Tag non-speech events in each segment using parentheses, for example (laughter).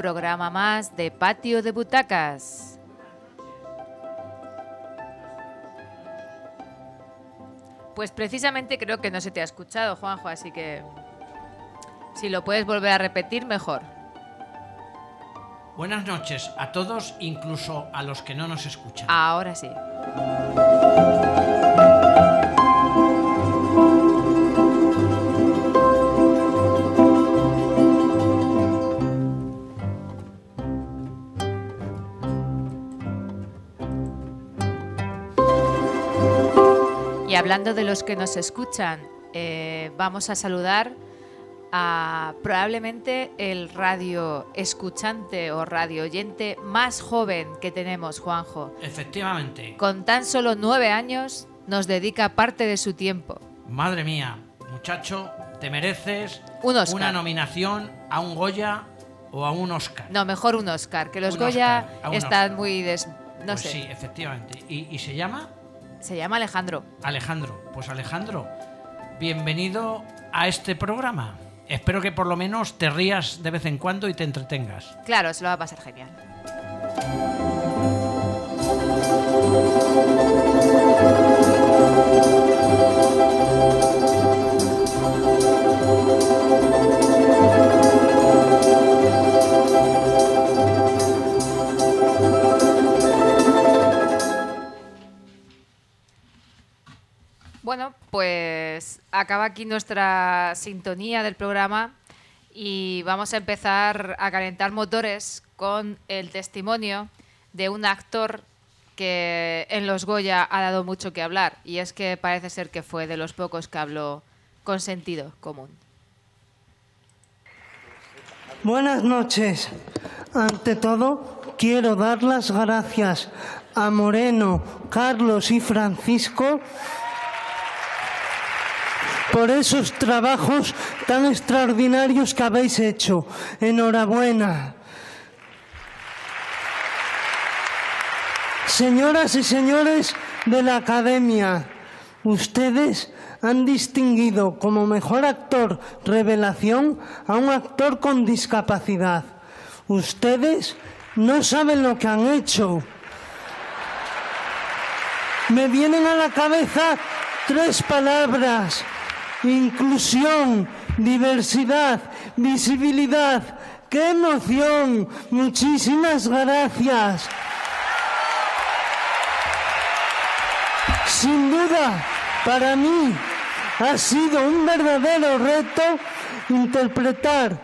programa más de Patio de Butacas. Pues precisamente creo que no se te ha escuchado, Juanjo, así que si lo puedes volver a repetir, mejor. Buenas noches a todos, incluso a los que no nos escuchan. Ahora sí. Y hablando de los que nos escuchan, eh, vamos a saludar a probablemente el radio escuchante o radio oyente más joven que tenemos, Juanjo. Efectivamente. Con tan solo nueve años nos dedica parte de su tiempo. Madre mía, muchacho, te mereces Un Oscar. una nominación a un Goya o a un Oscar. No, mejor un Oscar, que los Un Goya Oscar, están Oscar. muy des... No Pues sé. sí, efectivamente. ¿Y, y se llama? Se llama Alejandro. Alejandro. Pues Alejandro, bienvenido a este programa. Espero que por lo menos te rías de vez en cuando y te entretengas. Claro, se lo va a pasar genial. Pues acaba aquí nuestra sintonía del programa y vamos a empezar a calentar motores con el testimonio de un actor que en los Goya ha dado mucho que hablar y es que parece ser que fue de los pocos que habló con sentido común. Buenas noches. Ante todo, quiero dar las gracias a Moreno, Carlos y Francisco por esos trabajos tan extraordinarios que habéis hecho. Enhorabuena. Señoras y señores de la Academia, ustedes han distinguido como mejor actor revelación a un actor con discapacidad. Ustedes no saben lo que han hecho. Me vienen a la cabeza tres palabras. Inclusión, diversidad, visibilidad. ¡Qué emoción! Muchísimas gracias. Sin duda, para mí ha sido un verdadero reto interpretar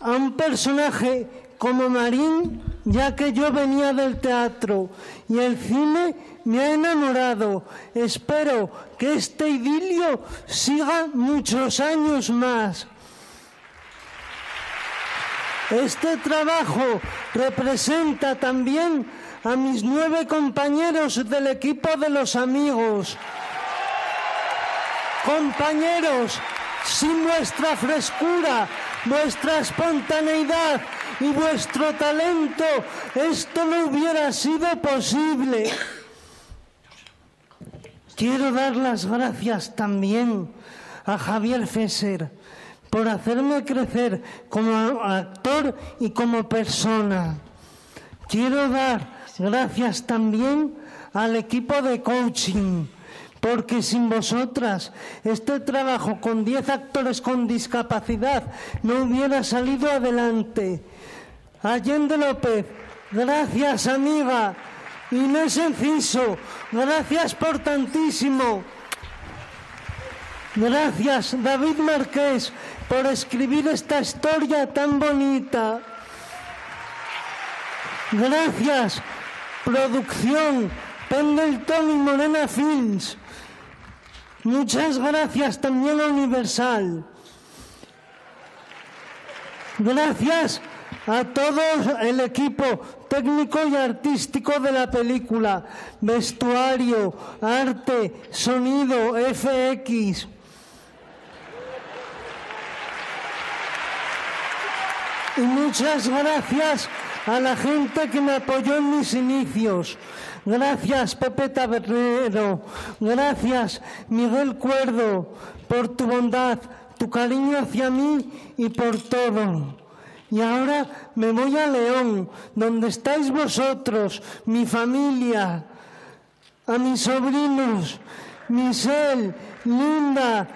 a un personaje como Marín, ya que yo venía del teatro y el cine me ha enamorado. Espero que este idilio siga muchos años más. Este trabajo representa también a mis nueve compañeros del equipo de los amigos. Compañeros, sin vuestra frescura, vuestra espontaneidad y vuestro talento, esto no hubiera sido posible. Quiero dar las gracias también a Javier Fesser por hacerme crecer como actor y como persona. Quiero dar gracias también al equipo de coaching, porque sin vosotras este trabajo con 10 actores con discapacidad no hubiera salido adelante. Allende López, gracias amiga. Inés Enciso, gracias por tantísimo. Gracias David Marqués por escribir esta historia tan bonita. Gracias, producción, Pendleton y Morena Films. Muchas gracias también a Universal. Gracias a todo el equipo técnico y artístico de la película, vestuario, arte, sonido, FX. Y muchas gracias a la gente que me apoyó en mis inicios. Gracias, Pepe Tabernero. Gracias, Miguel Cuerdo, por tu bondad, tu cariño hacia mí y por todo. Y ahora me voy a León, donde estáis vosotros, mi familia, a mis sobrinos, Michelle, Linda,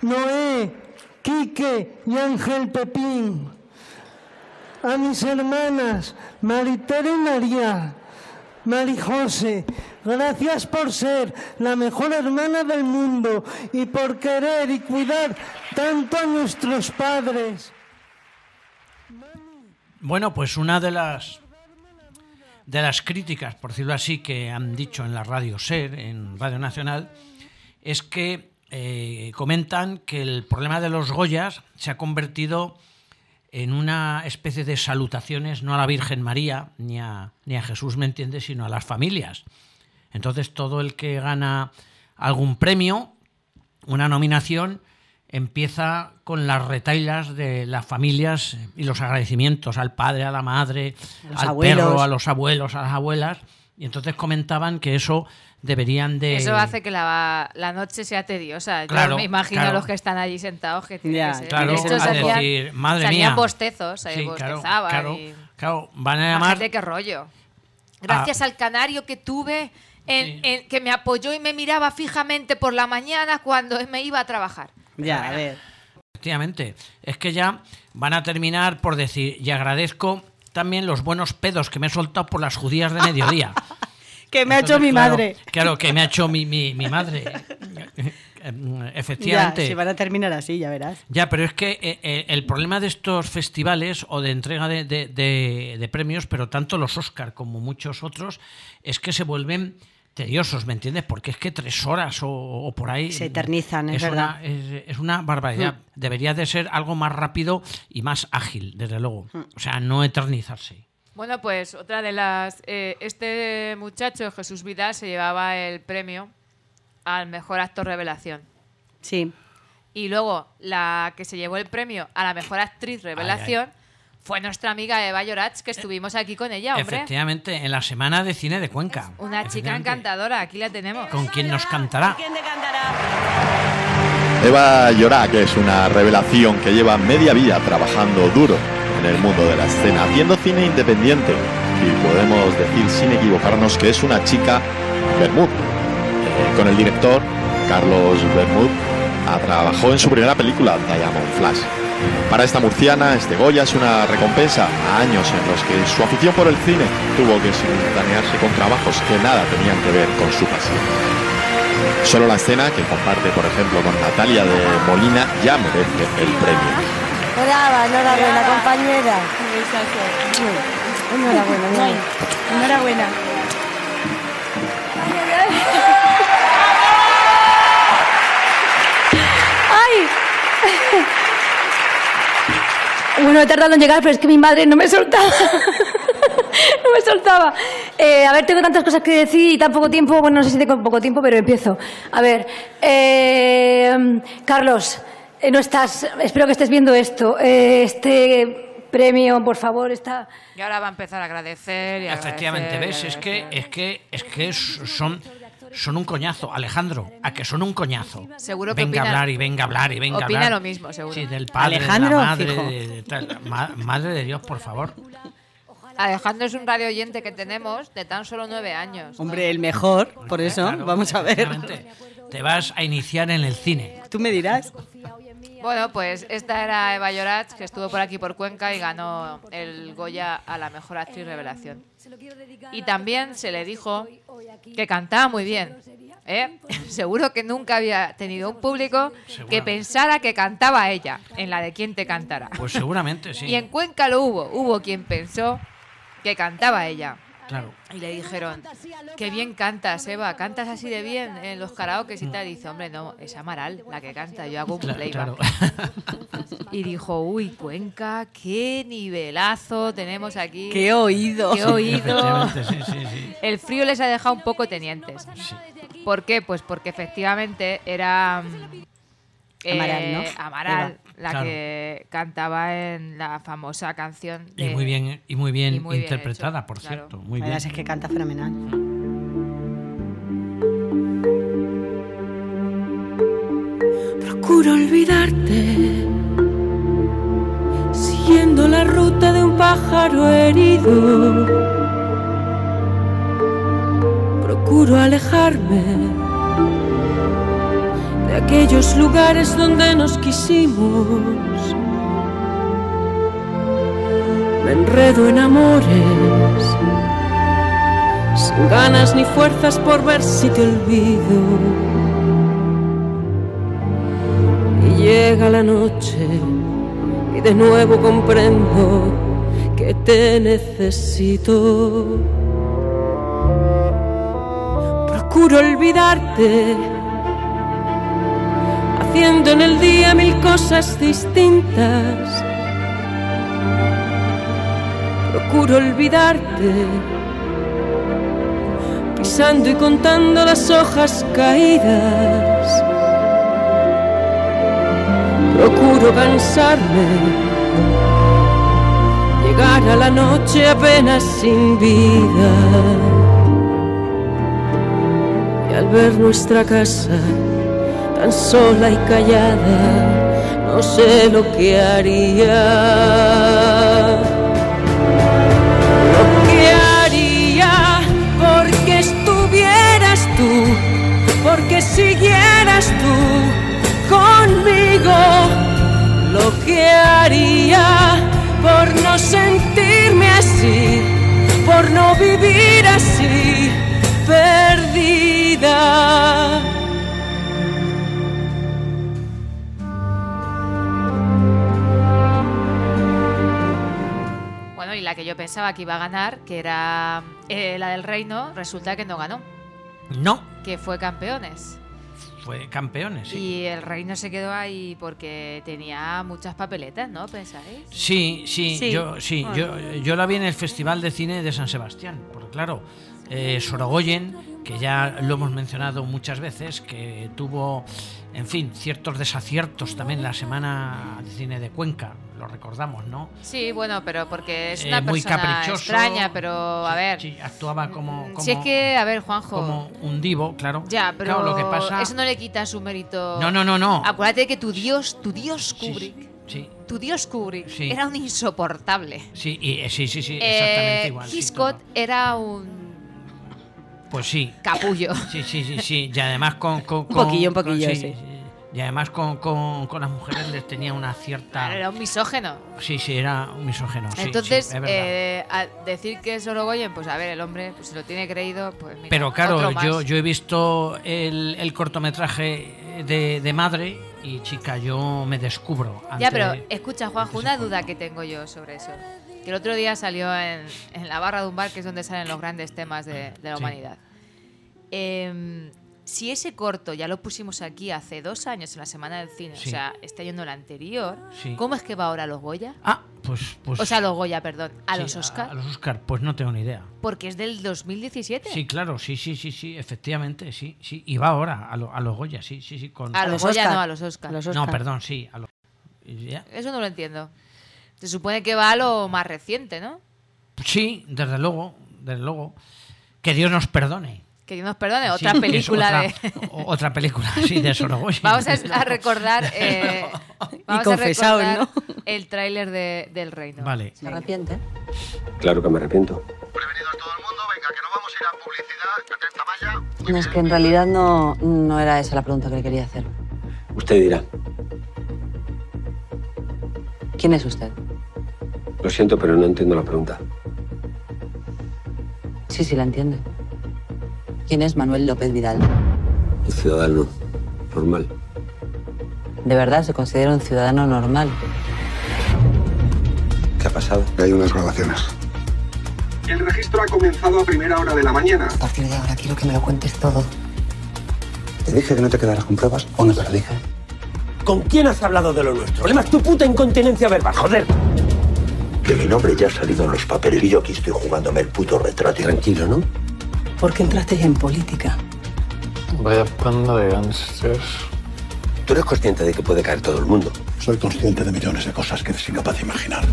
Noé, Quique y Ángel Pepín, a mis hermanas, Maritere y María, Marijose, gracias por ser la mejor hermana del mundo y por querer y cuidar tanto a nuestros padres. Bueno, pues una de las de las críticas, por decirlo así, que han dicho en la radio SER, en Radio Nacional, es que eh, comentan que el problema de los Goyas se ha convertido en una especie de salutaciones no a la Virgen María ni a, ni a Jesús, ¿me entiendes?, sino a las familias. Entonces todo el que gana algún premio, una nominación, empieza con las retailas de las familias y los agradecimientos al padre, a la madre, al perro, a los abuelos, a las abuelas. Y entonces comentaban que eso deberían de... Eso hace que la, noche sea tediosa. Yo me imagino a los que están allí sentados que tienen que ser. Claro, a decir, madre mía. bostezos, sí, claro, claro, van a llamar... qué rollo. Gracias al canario que tuve, en, que me apoyó y me miraba fijamente por la mañana cuando me iba a trabajar. Ya, a ver. Efectivamente, es que ya van a terminar por decir, y agradezco también los buenos pedos que me he soltado por las judías de mediodía. (laughs) que me ha hecho mi madre. Claro, que me ha hecho mi, mi, madre. (laughs) Efectivamente. Ya, se van a terminar así, ya verás. Ya, pero es que eh, eh, el problema de estos festivales o de entrega de, de premios, pero tanto los Oscar como muchos otros, es que se vuelven tediosos, ¿me entiendes? Porque es que tres horas o, por ahí... Se eternizan, es, verdad. Una, es, una barbaridad. Mm. Debería de ser algo más rápido y más ágil, desde luego. Mm. O sea, no eternizarse. Bueno, pues otra de las... Eh, este muchacho, Jesús Vidal, se llevaba el premio al mejor actor revelación. Sí. Y luego la que se llevó el premio a la mejor actriz revelación fue nuestra amiga Eva Llorach, que estuvimos aquí con ella, hombre. Efectivamente, en la semana de cine de Cuenca. Una chica encantadora, aquí la tenemos. ¿Con quién nos cantará? ¿Quién te cantará? Eva Llorach es una revelación que lleva media vida trabajando duro en el mundo de la escena, haciendo cine independiente. Y podemos decir sin equivocarnos que es una chica Bermud. Eh, con el director Carlos Bermud trabajó en su primera película, Diamond Flash. Para esta murciana, este Goya es una recompensa a años en los que su afición por el cine tuvo que simultanearse con trabajos que nada tenían que ver con su pasión. Solo la escena que comparte, por ejemplo, con Natalia de Molina ya merece el premio. Brava, enhorabuena, compañera. Enhorabuena, enhorabuena. ¡Ay! (laughs) Bueno, he tardado en llegar, pero es que mi madre no me soltaba. (laughs) no me soltaba. Eh, a ver, tengo tantas cosas que decir y tan poco tiempo. Bueno, no sé si tengo poco tiempo, pero empiezo. A ver, eh, Carlos, eh, no estás. Espero que estés viendo esto. este premio, por favor, está. Y ahora va a empezar a agradecer. Y Efectivamente, ves, es que, es que, es que son son un coñazo, Alejandro, a que son un coñazo. Seguro que venga a hablar y venga a hablar y venga a hablar. lo mismo, seguro. Sí, del padre, Alejandro, de la madre, de, madre de Dios, por favor. Alejandro es un radio oyente que tenemos de tan solo nueve años. Hombre, el mejor, por eso, vamos a ver. Te vas a iniciar en el cine. Tú me dirás. Bueno, pues esta era Eva Llorach, que estuvo por aquí por Cuenca y ganó el Goya a la mejor actriz revelación. Y también se le dijo que cantaba muy bien. ¿eh? (laughs) (laughs) Seguro que nunca había tenido un público que pensara que cantaba ella en la de quién te cantará. Pues seguramente sí. y en Cuenca lo hubo. Hubo quien pensó que cantaba ella. Claro. Y le dijeron, qué bien cantas, Eva, cantas así de bien en los karaoke y tal. Y dice, hombre, no, es Amaral la que canta, yo hago un playback. (laughs) Y dijo, uy, Cuenca, qué nivelazo tenemos aquí. Qué oído. Qué oído. El frío les ha dejado un poco tenientes. ¿Por qué? Pues porque efectivamente era... Amaral, ¿no? Eh, Amaral la que cantaba en la famosa canción. y muy bien, y muy bien, interpretada, por cierto. Muy bien. es que canta fenomenal. Procuro olvidarte, siguiendo la ruta de un pájaro herido. Procuro alejarme aquellos lugares donde nos quisimos. Me enredo en amores, sin ganas ni fuerzas por ver si te olvido. Y llega la noche y de nuevo comprendo que te necesito. Procuro olvidarte, haciendo en el día mil cosas distintas. Procuro olvidarte, pisando y contando las hojas caídas. Procuro cansarme, llegar a la noche apenas sin vida. Y al ver nuestra casa tan sola y callada, no sé lo que haría. Lo que haría porque estuvieras tú, porque siguieras tú conmigo. Lo que haría por no sentirme así, por no vivir así, perdida. Y la que yo pensaba que iba a ganar, que era eh, la del reino, resulta que no ganó, No, que fue campeones. fue campeones, sí. Y el reino se quedó ahí porque tenía muchas papeletas, ¿no? ¿Pensáis? Sí, sí, Sí. yo sí, yo, yo la vi en el Festival de Cine de San Sebastián, porque claro, eh, Sorogoyen, que ya lo hemos mencionado muchas veces, que tuvo, en fin, ciertos desaciertos también la semana de cine de Cuenca, lo recordamos, ¿no? Sí, bueno, pero porque es Eh, una muy persona caprichoso. extraña, pero a ver. Sí, actuaba como, como, si es que, a ver, Juanjo. como un divo, claro. Ya, pero Claro, lo que pasa. eso no le quita su mérito. No, no, no, no. Acuérdate que tu dios, tu dios Kubrick, Sí, tu dios Kubrick Sí. era un insoportable. sí, y, eh, sí, sí, sí, Eh, exactamente igual. sí, Hitchcock era un Pues sí, capullo. Sí, sí, sí, sí. Y además con. con, Un poquillo, un con- poquillo, sí. Y además con, con, con las mujeres les tenía una cierta. Era un misógeno. Sí, sí, era un misógeno. sí, Entonces, sí, eh, al decir que es Sorogoyen, pues a ver, el hombre pues, se lo tiene creído, pues mira, Pero claro, yo, yo he visto el, el cortometraje de, de madre y chica, yo me descubro. Ya, ante- pero escucha, Juanjo, una duda que tengo yo sobre eso. Que el otro día salió en, en la barra de un bar, que es donde salen los grandes temas de, de la Sí. humanidad. Em, si ese corto ya lo pusimos aquí hace dos años en la Semana del Cine, Sí. o sea, está yendo el anterior, Sí. ¿cómo es que va ahora a los Goya? Ah, pues. pues O sea, a los Goya, perdón, a sí, los Oscar, A, los Oscar, pues no tengo ni idea. porque es del 2017. Sí, claro, sí, sí, sí, sí, efectivamente, sí, sí. Y va ahora a, lo- a los Goya, sí, sí, sí. Con... A los Goya Oscar. no, a los Oscar. Los No, Oscar. perdón, sí. A los... ya. Eso no lo entiendo. Se supone que va a lo más reciente, ¿no? Sí, desde luego, desde luego. Que Dios nos perdone. Que Dios nos perdone, otra película otra, de... Otra película, sí, de Sorogoyen. (laughs) Vamos a, (laughs) a recordar, eh, (laughs) vamos a confesado, recordar ¿no? el tráiler de, del reino. Vale. Se arrepiente. Claro que me arrepiento. Prevenidos todo el mundo, venga, que nos vamos a ir a publicidad. Atenta, Maya. No, es que en realidad no, no era esa la pregunta que le quería hacer. Usted dirá. ¿Quién es usted? Lo siento, pero no entiendo la pregunta. Sí, sí, la entiende. ¿Quién es Manuel López Vidal? Un ciudadano normal. ¿De verdad se considera un ciudadano normal? ¿Qué ha pasado? Hay unas grabaciones. El registro ha comenzado a primera hora de la mañana. A partir de ahora quiero que me lo cuentes todo. ¿Te dije que no te quedaras con pruebas o no te lo dije? ¿Con quién has hablado de lo nuestro? El problema es tu puta incontinencia verbal, joder. Que mi nombre ya ha salido en los papeles y yo aquí estoy jugándome el puto retrato. Tranquilo, ¿no? ¿Por qué entrasteis en política? Vaya panda de gángsters. Tú eres consciente de que puede caer todo el mundo. Soy consciente de millones de cosas que es incapaz de imaginar.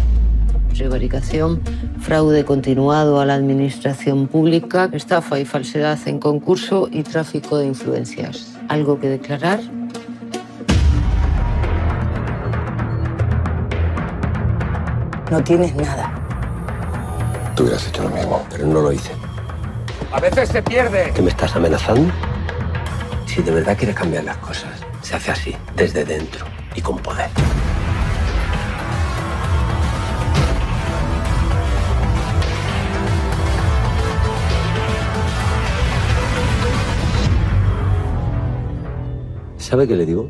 Prevaricación, fraude continuado a la administración pública, estafa y falsedad en concurso y tráfico de influencias. ¿Algo que declarar? No tienes nada. Tú hubieras hecho lo mismo, pero no lo hice. A veces se pierde. ¿Que me estás amenazando? Si de verdad quieres cambiar las cosas, se hace así, desde dentro y con poder. ¿Sabe qué le digo?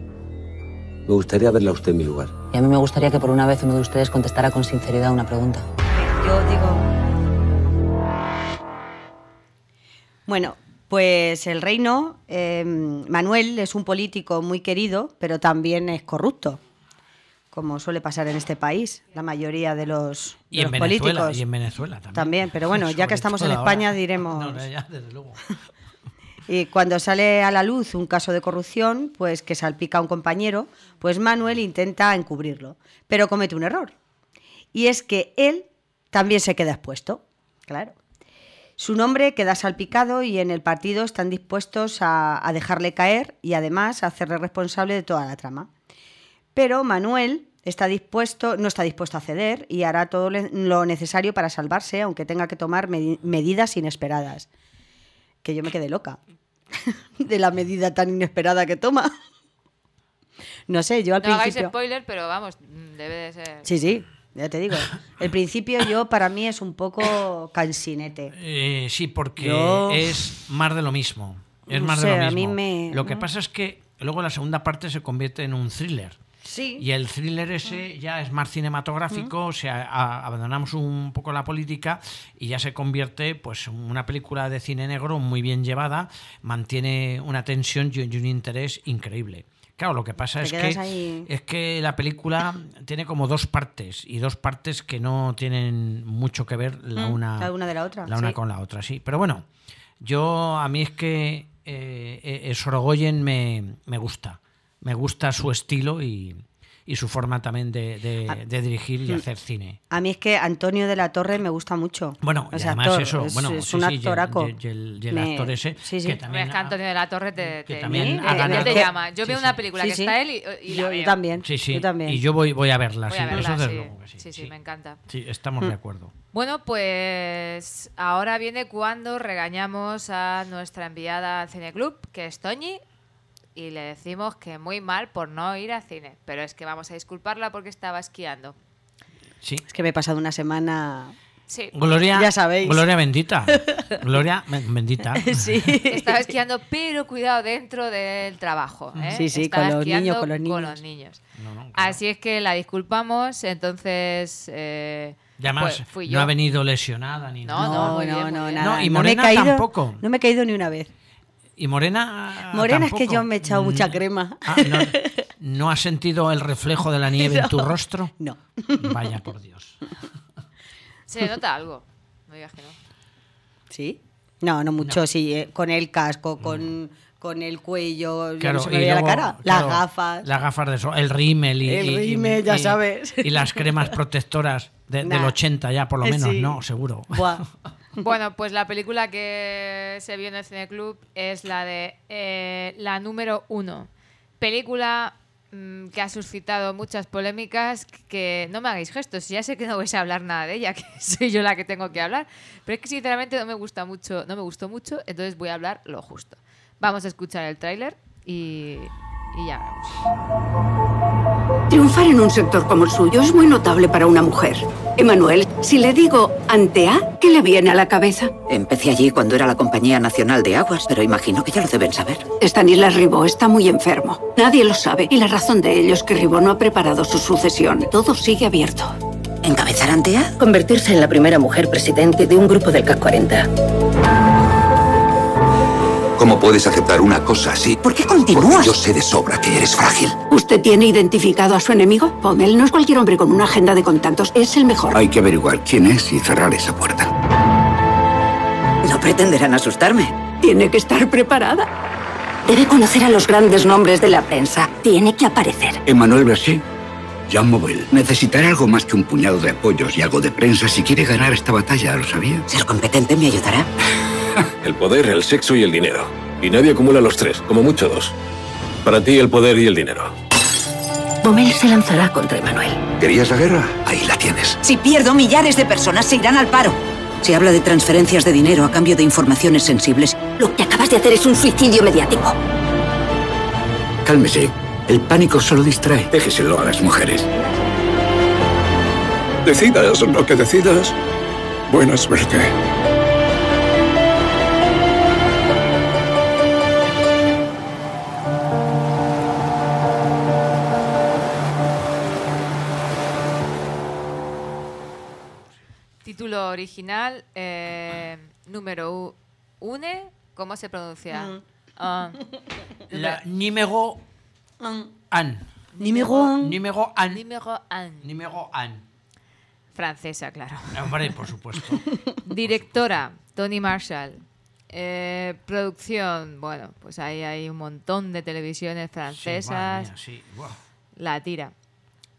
Me gustaría verla a usted en mi lugar. Y a mí me gustaría que por una vez uno de ustedes contestara con sinceridad una pregunta. Yo digo. Bueno, pues el reino, eh, Manuel es un político muy querido, pero también es corrupto, como suele pasar en este país, la mayoría de los, de Y en los Venezuela, políticos. y en Venezuela también. También, pero bueno, (laughs) ya que estamos en España ahora. diremos... No, no, ya, desde luego. (laughs) Y cuando sale a la luz un caso de corrupción, pues que salpica a un compañero, pues Manuel intenta encubrirlo, pero comete un error. Y es que él también se queda expuesto, claro. Su nombre queda salpicado y en el partido están dispuestos a, a dejarle caer y además a hacerle responsable de toda la trama. Pero Manuel está dispuesto, no está dispuesto a ceder y hará todo lo necesario para salvarse, aunque tenga que tomar medi- medidas inesperadas. Que yo me quedé loca (laughs) de la medida tan inesperada que toma. (laughs) No sé, yo al No hagáis spoiler, pero vamos, debe de ser. Sí, sí, ya te digo. El principio yo para mí es un poco cansinete. Eh, sí, porque Yo- es más de lo mismo. Es No más sé, de lo a mismo. mí me- Lo que pasa es que luego la segunda parte se convierte en un thriller. Sí. Y el thriller ese ya es más cinematográfico, o sea, a- abandonamos un poco la política y ya se convierte pues en una película de cine negro muy bien llevada, mantiene una tensión y y un interés increíble. Claro, lo que pasa es que, ahí. es que la película tiene como dos partes y dos partes que no tienen mucho que ver la Mm, una, cada una de la otra, la una con la otra, sí. Pero bueno, yo a mí es que eh, eh, Sorogoyen me, me gusta. Me gusta su estilo y, y su forma también de, de- Ah, de dirigir y mm. hacer cine. A mí es que Antonio de la Torre me gusta mucho. Bueno, y además actor, eso, es, bueno, es sí, un sí, y el- actoraco. y el- y el Me- actor ese, sí, sí. que también es que Antonio de la Torre te, te- también te- ganado- llama. Yo sí, veo sí. una película Sí, que sí. está él y, y la Yo- yo veo. también. Sí, sí. Yo también. Y yo voy, voy a verla, Voy sí, a verla, eso desde luego que sí. Sí, sí, me encanta. Sí, estamos Mm. de acuerdo. Bueno, pues ahora viene cuando regañamos a nuestra enviada al Cineclub, que es Toñi, y le decimos que muy mal por no ir al cine. Pero es que vamos a disculparla porque estaba esquiando. Sí. Es que me he pasado una semana. Sí. Gloria, Ya sabéis. Gloria bendita. Gloria ben- bendita. (laughs) Sí. Estaba esquiando, pero cuidado dentro del trabajo. ¿eh? Sí, sí, con los niños, con los Con niños. los niños. No, no, claro. Así es que la disculpamos, entonces... eh, Y además, pues fui no ha venido lesionada ni No, nada. no, No, no, nada. No, y me he Morena caído- tampoco. No me he caído ni una vez. Y Morena. Morena es que yo me he echado mucha Mm. crema. Ah, ¿no, ¿No has sentido el reflejo de la nieve en tu (laughs) No. rostro? No. Vaya por Dios. Se nota algo. No digas que no. ¿Sí? No, no mucho, sí. eh, Con el casco, con, con el cuello, ya no se me y veía luego, la cara. Las claro, gafas. Las gafas de sol, el rímel y. El rímel, ya y- sabes. Y las cremas (laughs) protectoras de- del Nah. 80 ya, por lo Eh, menos, sí. no, seguro. Buah. (laughs) Bueno, pues la película que se vio en el Cineclub es la de eh, la número uno. Película mm, que ha suscitado muchas polémicas, que no me hagáis gestos, ya sé que no vais a hablar nada de ella, (laughs) que soy yo la que tengo que hablar, pero es que sinceramente no me gusta mucho, no me gustó mucho, entonces voy a hablar lo justo. Vamos a escuchar el tráiler y, y ya vemos. Triunfar en un sector como el suyo es muy notable para una mujer. Emanuel, si le digo Antea, ¿qué le viene a la cabeza? Empecé allí cuando era la Compañía Nacional de Aguas, pero imagino que ya lo deben saber. Stanislas Ribó está muy enfermo. Nadie lo sabe y la razón de ello es que Ribó no ha preparado su sucesión. Todo sigue abierto. ¿Encabezar Antea? Convertirse en la primera mujer presidente de un grupo del CAC 40. ¿Cómo puedes aceptar una cosa así? ¿Por qué continúas? Porque yo sé de sobra que eres frágil. ¿Usted tiene identificado a su enemigo? Pommel no es cualquier hombre con una agenda de contactos, es el mejor. Hay que averiguar quién es y cerrar esa puerta. No pretenderán asustarme. Tiene que estar preparada. Debe conocer a los grandes nombres de la prensa. Tiene que aparecer. Emmanuel Berger, Jean Mobile, necesitará algo más que un puñado de apoyos y algo de prensa si quiere ganar esta batalla, ¿lo sabía? Ser competente me ayudará. El poder, el sexo y el dinero. Y nadie acumula los tres, como mucho dos. Para ti el poder y el dinero. Bommel se lanzará contra Emanuel. ¿Querías la guerra? Ahí la tienes. Si pierdo, millares de personas se irán al paro. Se habla de transferencias de dinero a cambio de informaciones sensibles. Lo que acabas de hacer es un suicidio mediático. Cálmese. El pánico solo distrae. Déjeselo a las mujeres. Decidas lo que decidas. Buena suerte. Original, eh, número une, ¿cómo se pronuncia? Mm. Ah. La numéro an. Numéro un. Numéro an. Número un. Numéro an. Francesa, claro. Hombre, por supuesto. (laughs) Directora, Tony Marshall. Eh, producción, bueno, pues ahí hay un montón de televisiones Sí, francesas. mía, sí. Buah. la tira.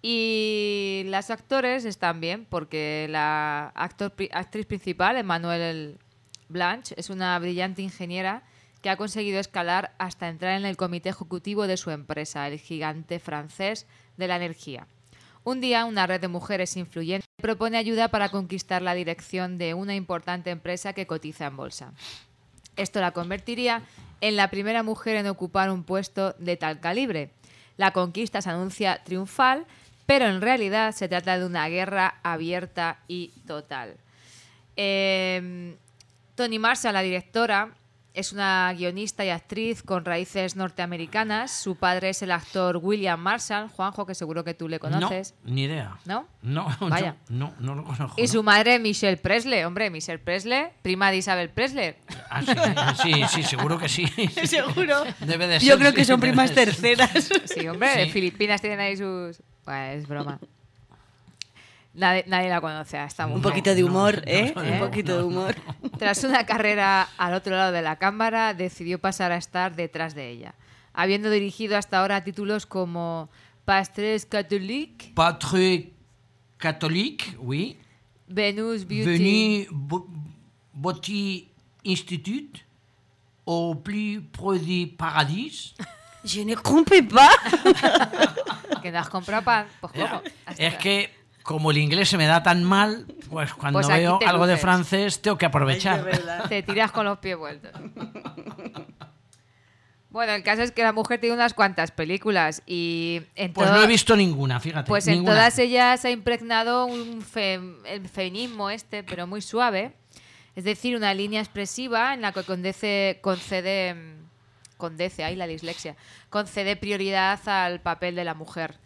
Y las actores están bien, porque la actor, actriz principal, Emmanuel Blanche, es una brillante ingeniera que ha conseguido escalar hasta entrar en el comité ejecutivo de su empresa, el gigante francés de la energía. Un día, una red de mujeres influyentes propone ayuda para conquistar la dirección de una importante empresa que cotiza en bolsa. Esto la convertiría en la primera mujer en ocupar un puesto de tal calibre. La conquista se anuncia triunfal, pero en realidad se trata de una guerra abierta y total. Eh, Tony Marshall, la directora, es una guionista y actriz con raíces norteamericanas. Su padre es el actor William Marshall, Juanjo, que seguro que tú le conoces. No, ni idea. ¿No? No, (laughs) Vaya. yo no, no lo conozco. Y ¿no? su madre, Michelle Presley. Hombre, Michelle Presley, prima de Isabel Presley. Ah, sí, sí, sí, seguro que sí. (laughs) Seguro. Debe de Yo ser, creo que son primas terceras. Sí, hombre, Sí. de Filipinas tienen ahí sus... Bueno, es broma. Nadie, nadie la conoce a esta Un mujer. poquito de humor, ¿eh? no, Un no, poquito de humor. Tras una carrera al otro lado de la cámara, decidió pasar a estar detrás de ella, habiendo dirigido hasta ahora títulos como Pastres Catholique, Patrie catholique, oui. Venus Beauty... Venu Bo- Beauty Institute au plus près du paradis. Je ne comprends pas. (laughs) Que no has comprado pan, pues cojo. Es que como el inglés se me da tan mal, pues cuando Pues veo algo de francés tengo que aprovechar. Te tiras con los pies vueltos. Bueno, el caso es que la mujer tiene unas cuantas películas y en Pues todo- no he visto ninguna, fíjate. Pues en todas ellas ha impregnado un fe- el feminismo este, pero muy suave. Es decir, una línea expresiva en la que concede, mm, condece, ahí la dislexia, concede prioridad al papel de la mujer.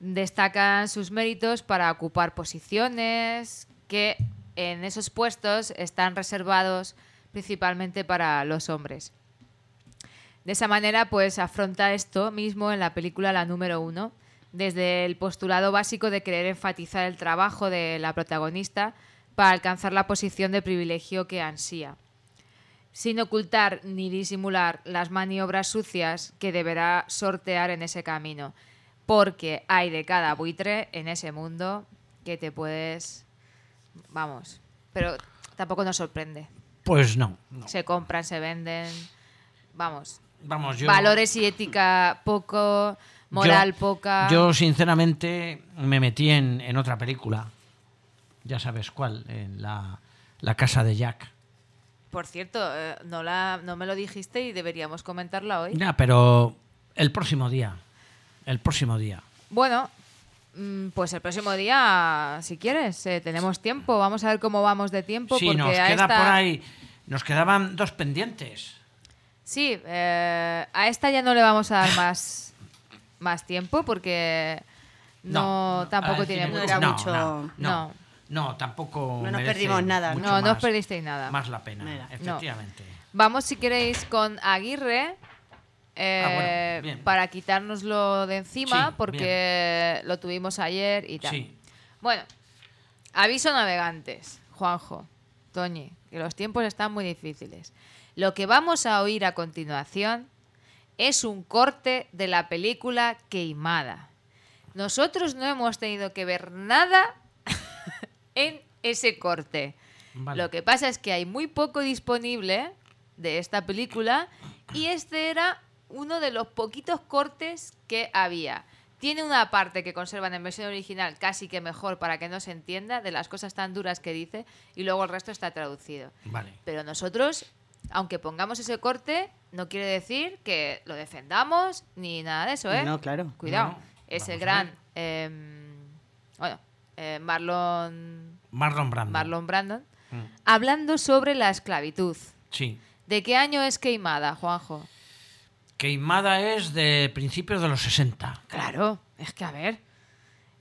Destacan sus méritos para ocupar posiciones que en esos puestos están reservados principalmente para los hombres. De esa manera, pues afronta esto mismo en la película La número uno, desde el postulado básico de querer enfatizar el trabajo de la protagonista para alcanzar la posición de privilegio que ansía, sin ocultar ni disimular las maniobras sucias que deberá sortear en ese camino, porque hay de cada buitre en ese mundo que te puedes... Vamos, pero tampoco nos sorprende. Pues no. no. Se compran, se venden, vamos, Vamos, yo. valores y ética poco, moral yo- poca. Yo, sinceramente, me metí en, en otra película. Ya sabes cuál, en la, la casa de Jack. Por cierto, eh, no, la, no me lo dijiste y deberíamos comentarla hoy. Ya, pero el próximo día. El próximo día. Bueno, mm, pues el próximo día, si quieres, eh, tenemos tiempo. Vamos a ver cómo vamos de tiempo. Sí, porque nos a queda esta- por ahí. Nos quedaban dos pendientes. Sí, eh, a esta ya no le vamos a dar más, más tiempo porque no, tampoco tiene mucho. no, mucho- No, no, no. No, tampoco. No nos perdimos nada, No, no os más- perdisteis nada. Más la pena, No. efectivamente. Vamos, si queréis, con Aguirre. eh, Ah, bueno, para quitárnoslo de encima Sí, porque lo tuvimos ayer y tal. Sí. Bueno, aviso navegantes, Juanjo, Toñi, que los tiempos están muy difíciles. Lo que vamos a oír a continuación es un corte de la película Queimada. Nosotros no hemos tenido que ver nada en ese corte. Vale. Lo que pasa es que hay muy poco disponible de esta película y este era uno de los poquitos cortes que había. Tiene una parte que conservan en versión original casi que mejor para que no se entienda de las cosas tan duras que dice y luego el resto está traducido. Vale. Pero nosotros, aunque pongamos ese corte, no quiere decir que lo defendamos ni nada de eso, ¿eh? No, claro. Cuidado. No, es el gran. em, bueno, eh, Marlon. Marlon Brando. Marlon Brandon. Mm. Hablando sobre la esclavitud. Sí. ¿De qué año es Queimada, Juanjo? Queimada es de principios de los 60. Claro, es que a ver.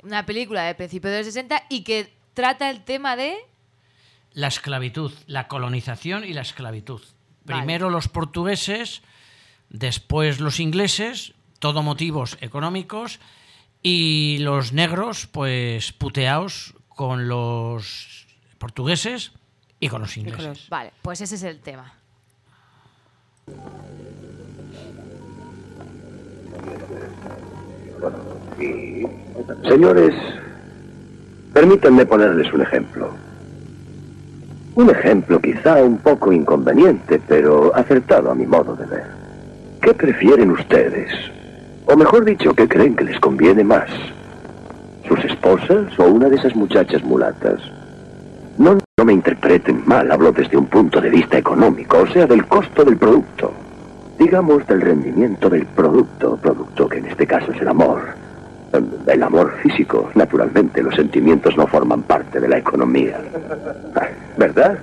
Una película de principios de los 60 y que trata el tema de. La esclavitud, la colonización y la esclavitud. Vale. Primero los portugueses, después los ingleses, todo motivos económicos, y los negros, pues puteados con los portugueses y con los ingleses. Vale, pues ese es el tema. Señores, permítanme ponerles un ejemplo. Un ejemplo quizá un poco inconveniente, pero acertado a mi modo de ver. ¿Qué prefieren ustedes? O mejor dicho, ¿qué creen que les conviene más? ¿Sus esposas o una de esas muchachas mulatas? No, no me interpreten mal, hablo desde un punto de vista económico, o sea, del costo del producto. Digamos del rendimiento del producto, producto que en este caso es el amor. El amor físico, naturalmente, los sentimientos no forman parte de la economía. Ah, ¿Verdad?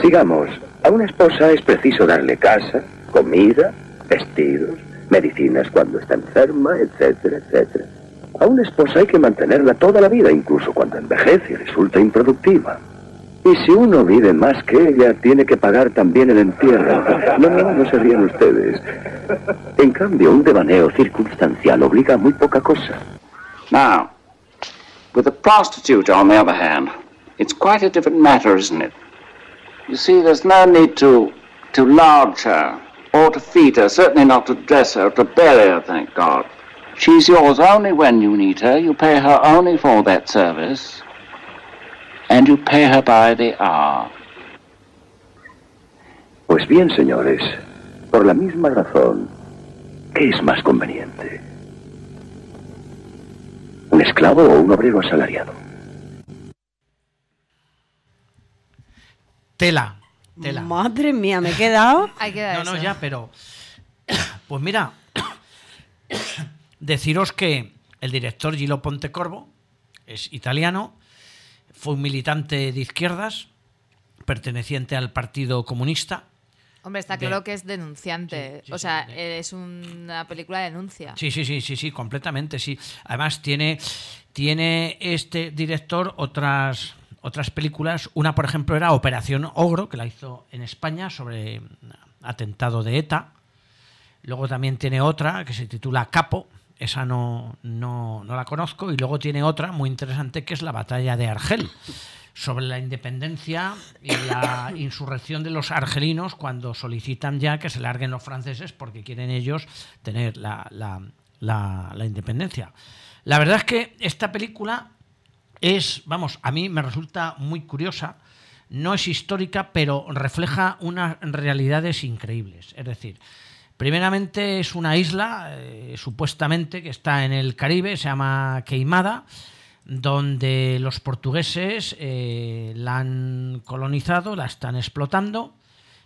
Sigamos. A una esposa es preciso darle casa, comida, vestidos, medicinas cuando está enferma, etcétera, etcétera. A una esposa hay que mantenerla toda la vida, incluso cuando envejece y resulta improductiva. Y si uno vive más que ella, tiene que pagar también el entierro. No, no, no se rían ustedes. En cambio, un devaneo circunstancial obliga a muy poca cosa. Now, with a prostitute, on the other hand, it's quite a different matter, isn't it? You see, there's no need to to lodge her, or to feed her, certainly not to dress her, to bury her, thank God. She's yours only when you need her. You pay her only for that service, and you pay her by the hour. Pues bien, señores, por la misma razón, ¿qué es más conveniente? ¿Un esclavo o un obrero asalariado? Tela. Tela. Madre mía, me he quedado. (laughs) Hay que dar No, no, eso. ya, pero. (coughs) Pues mira, (coughs) deciros que el director Gilo Pontecorvo es italiano, fue un militante de izquierdas, perteneciente al Partido Comunista. Hombre, está De- claro que es denunciante. o sea, es una película de denuncia. Sí, sí, sí, sí, sí, completamente, sí. Además tiene, tiene este director otras otras películas. Una, por ejemplo, era Operación Ogro, que la hizo en España sobre atentado de ETA. Luego también tiene otra que se titula Capo. Esa no, no, no la conozco. Y luego tiene otra muy interesante que es la batalla de Argel, sobre la independencia y la insurrección de los argelinos cuando solicitan ya que se larguen los franceses porque quieren ellos tener la, la- la- la independencia. La verdad es que esta película es, vamos, a mí me resulta muy curiosa. No es histórica, pero refleja unas realidades increíbles. Es decir, primeramente es una isla, eh, supuestamente, que está en el Caribe, se llama Queimada, donde los portugueses eh, la han colonizado, la están explotando.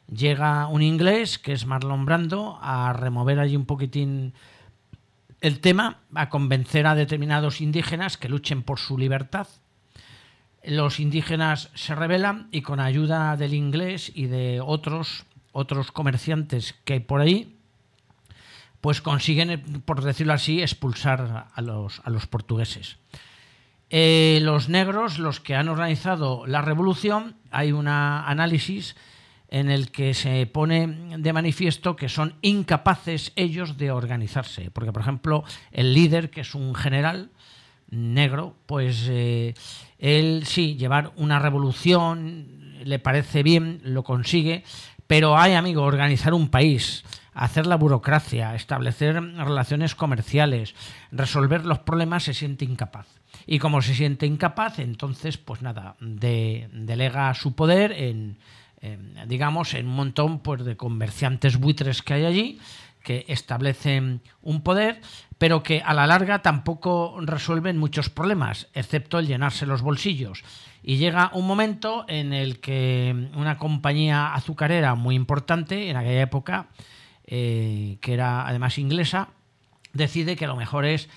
Llega un inglés, que es Marlon Brando, a remover allí un poquitín el tema, a convencer a determinados indígenas que luchen por su libertad. Los indígenas se rebelan y con ayuda del inglés y de otros, otros comerciantes que hay por ahí, pues consiguen, por decirlo así, expulsar a los, a los portugueses. Eh, los negros, los que han organizado la revolución, hay un análisis en el que se pone de manifiesto que son incapaces ellos de organizarse. Porque, por ejemplo, el líder, que es un general negro, pues eh, él sí, llevar una revolución le parece bien, lo consigue, pero hay, amigo, organizar un país, hacer la burocracia, establecer relaciones comerciales, resolver los problemas, se siente incapaz. Y como se siente incapaz, entonces, pues nada, de- delega su poder en, en, digamos, en un montón pues, de comerciantes buitres que hay allí, que establecen un poder, pero que a la larga tampoco resuelven muchos problemas, excepto el llenarse los bolsillos. Y llega un momento en el que una compañía azucarera muy importante en aquella época, eh, que era además inglesa, decide que lo mejor es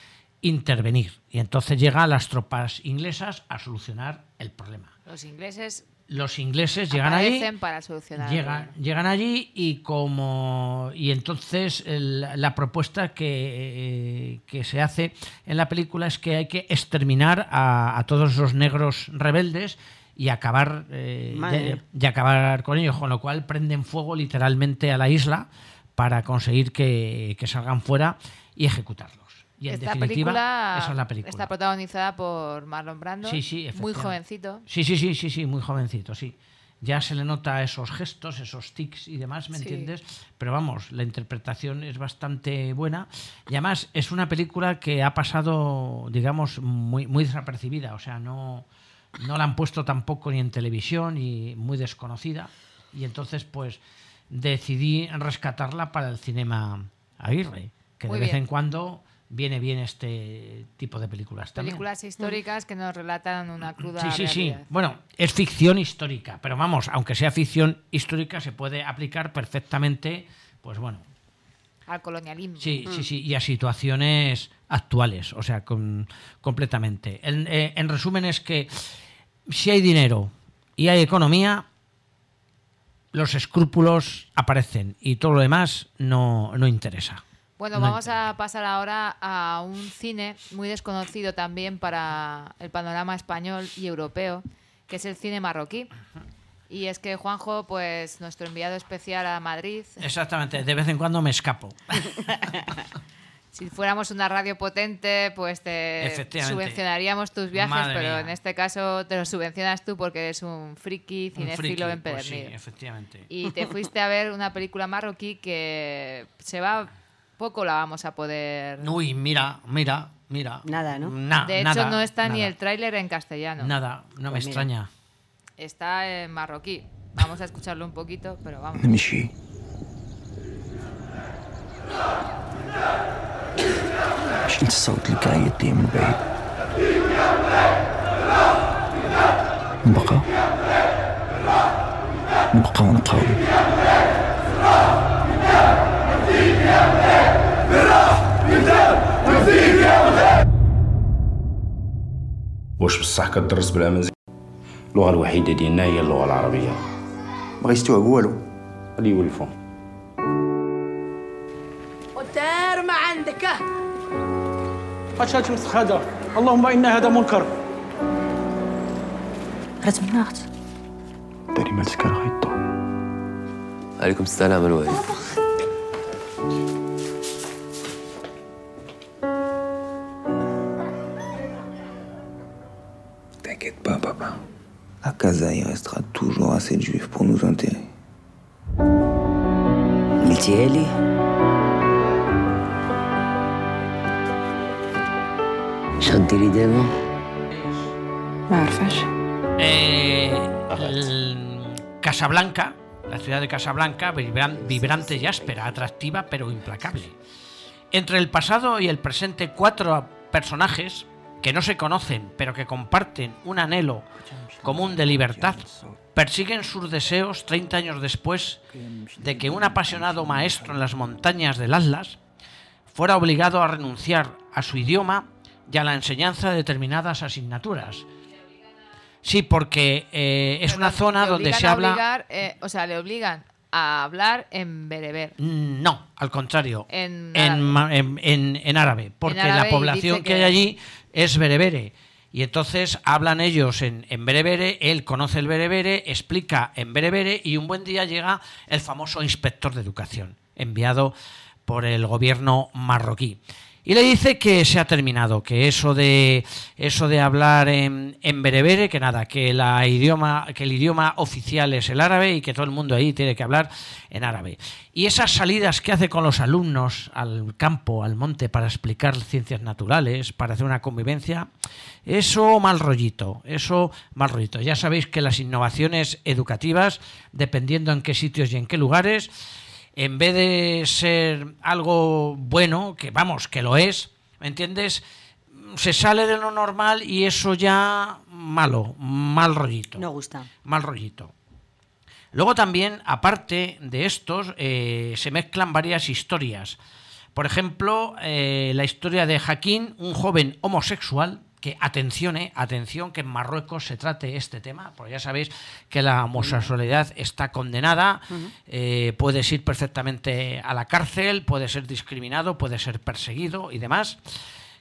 intervenir. Y entonces llegan las tropas inglesas a solucionar el problema. Los ingleses los ingleses llegan allí para solucionar llegan, llegan allí y como y entonces el- la propuesta que, eh, que se hace en la película es que hay que exterminar a, a todos los negros rebeldes y acabar eh, Madre. de- y acabar con ellos con lo cual prenden fuego literalmente a la isla para conseguir que, que salgan fuera y ejecutarlos y en Esta definitiva película esa es la película está protagonizada por Marlon Brando, Sí, sí, muy jovencito. Sí, sí, sí, sí, sí, muy jovencito, sí. Ya se le nota esos gestos, esos tics y demás, ¿me Sí. entiendes? Pero vamos, la interpretación es bastante buena y además es una película que ha pasado, digamos, muy, muy desapercibida, o sea, no, no la han puesto tampoco ni en televisión y muy desconocida y entonces pues decidí rescatarla para el cinema Aguirre, que Muy de vez bien. en cuando viene bien este tipo de películas también. Películas históricas que nos relatan una cruda Sí, sí, sí. Bueno, es ficción histórica, pero vamos, aunque sea ficción histórica, se puede aplicar perfectamente, pues bueno, Al colonialismo. sí, Mm. sí, sí, y a situaciones actuales, o sea, con- completamente. En, eh, en resumen es que si hay dinero y hay economía, los escrúpulos aparecen y todo lo demás no, no interesa. Bueno, No vamos a pasar ahora a un cine muy desconocido también para el panorama español y europeo, que es el cine marroquí. Y es que Juanjo, pues nuestro enviado especial a Madrid, Exactamente, de vez en cuando me escapo. (laughs) si fuéramos una radio potente, pues te subvencionaríamos tus viajes, Madre pero mía. en este caso te lo subvencionas tú porque eres un friki cinéfilo friki, pues sí, empedernido. efectivamente. y te fuiste a ver una película marroquí que se va poco la vamos a poder Uy, mira, mira, mira. Nada, ¿no? Na- de hecho nada, no está ni nada. el tráiler en castellano Nada, no me Pues mira. extraña. está en marroquí vamos a escucharlo un poquito pero vamos نمشي مش انت الصوت اللي كان يطير من بعيد نبقى نبقى ونقاوم واش بصح كدرس بالامازيغ اللغة الوحيدة ديالنا هي اللغة العربية. ما يستوعب والو. غادي يولفوا ودار ما عندك. اش تمسخ هذا؟ اللهم إن هذا منكر. رتمناغت داري مال سكر غيطو عليكم السلام الوالد. T'inquiète pas, papa. À Casa, il restera toujours assez de juifs pour nous enterrer. متيالي شغديري دابا ما عرفاش Eh, el- Casablanca, La ciudad de Casablanca, vibran- vibrante y áspera, atractiva pero implacable. Entre el pasado y el presente, cuatro personajes que no se conocen pero que comparten un anhelo común de libertad persiguen sus deseos 30 años después de que un apasionado maestro en las montañas del Atlas fuera obligado a renunciar a su idioma y a la enseñanza de determinadas asignaturas. Sí, porque eh, es una zona donde se habla... obligar, eh, o sea le obligan a hablar en bereber No, al contrario. En en, en- en- árabe, porque árabe la población que... hay allí es berebere. Y entonces hablan ellos en, en berebere, él conoce el berebere, explica en berebere y un buen día llega el famoso inspector de educación, enviado por el gobierno marroquí. Y le dice que se ha terminado, que eso de eso de hablar en, en berebere, que nada, que la idioma, que el idioma oficial es el árabe y que todo el mundo ahí tiene que hablar en árabe. Y esas salidas que hace con los alumnos al campo, al monte, para explicar ciencias naturales, para hacer una convivencia, eso mal rollito, eso mal rollito. Ya sabéis que las innovaciones educativas, dependiendo en qué sitios y en qué lugares, en vez de ser algo bueno, que vamos, que lo es, ¿me entiendes? Se sale de lo normal y eso ya malo, mal rollito. No gusta. Mal rollito. Luego también, aparte de estos, eh, se mezclan varias historias. Por ejemplo, eh, la historia de Jaquín, un joven homosexual, que atención, eh, atención, que en Marruecos se trate este tema, porque ya sabéis que la homosexualidad está condenada, eh, puedes ir perfectamente a la cárcel, puede ser discriminado, puede ser perseguido y demás,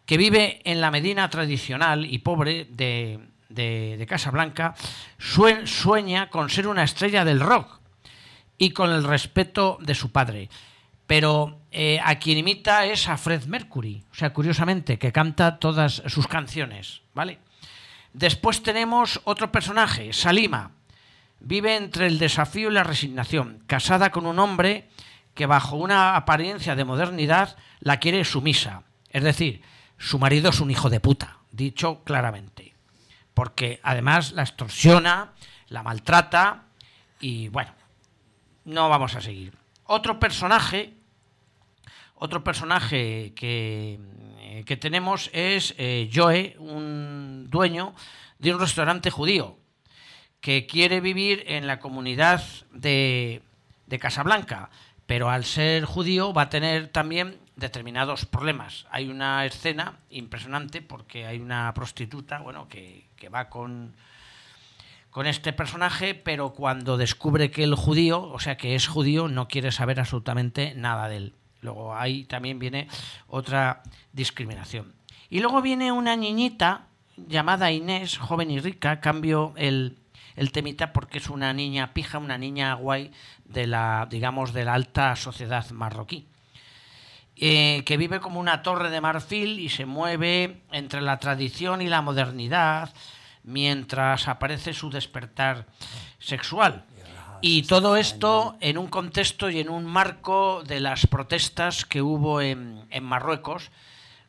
que vive en la Medina tradicional y pobre de, de, de Casablanca, sue- sueña con ser una estrella del rock y con el respeto de su padre. Pero eh, a quien imita es a Fred Mercury, o sea, curiosamente, que canta todas sus canciones, ¿vale? Después tenemos otro personaje, Salima. Vive entre el desafío y la resignación, casada con un hombre que bajo una apariencia de modernidad la quiere sumisa. Es decir, su marido es un hijo de puta, dicho claramente. Porque además la extorsiona, la maltrata y bueno, no vamos a seguir. Otro personaje, otro personaje que, eh, que tenemos es eh, Joe, un dueño de un restaurante judío que quiere vivir en la comunidad de, de Casablanca, pero al ser judío va a tener también determinados problemas. Hay una escena impresionante porque hay una prostituta, bueno, que, que va con, con este personaje, pero cuando descubre que el judío, o sea que es judío, no quiere saber absolutamente nada de él. Luego ahí también viene otra discriminación. Y luego viene una niñita llamada Inés, joven y rica, cambio el, el temita porque es una niña pija, una niña guay de la, digamos, de la alta sociedad marroquí. Eh, que vive como una torre de marfil y se mueve entre la tradición y la modernidad mientras aparece su despertar sexual. Y todo esto en un contexto y en un marco de las protestas que hubo en, en Marruecos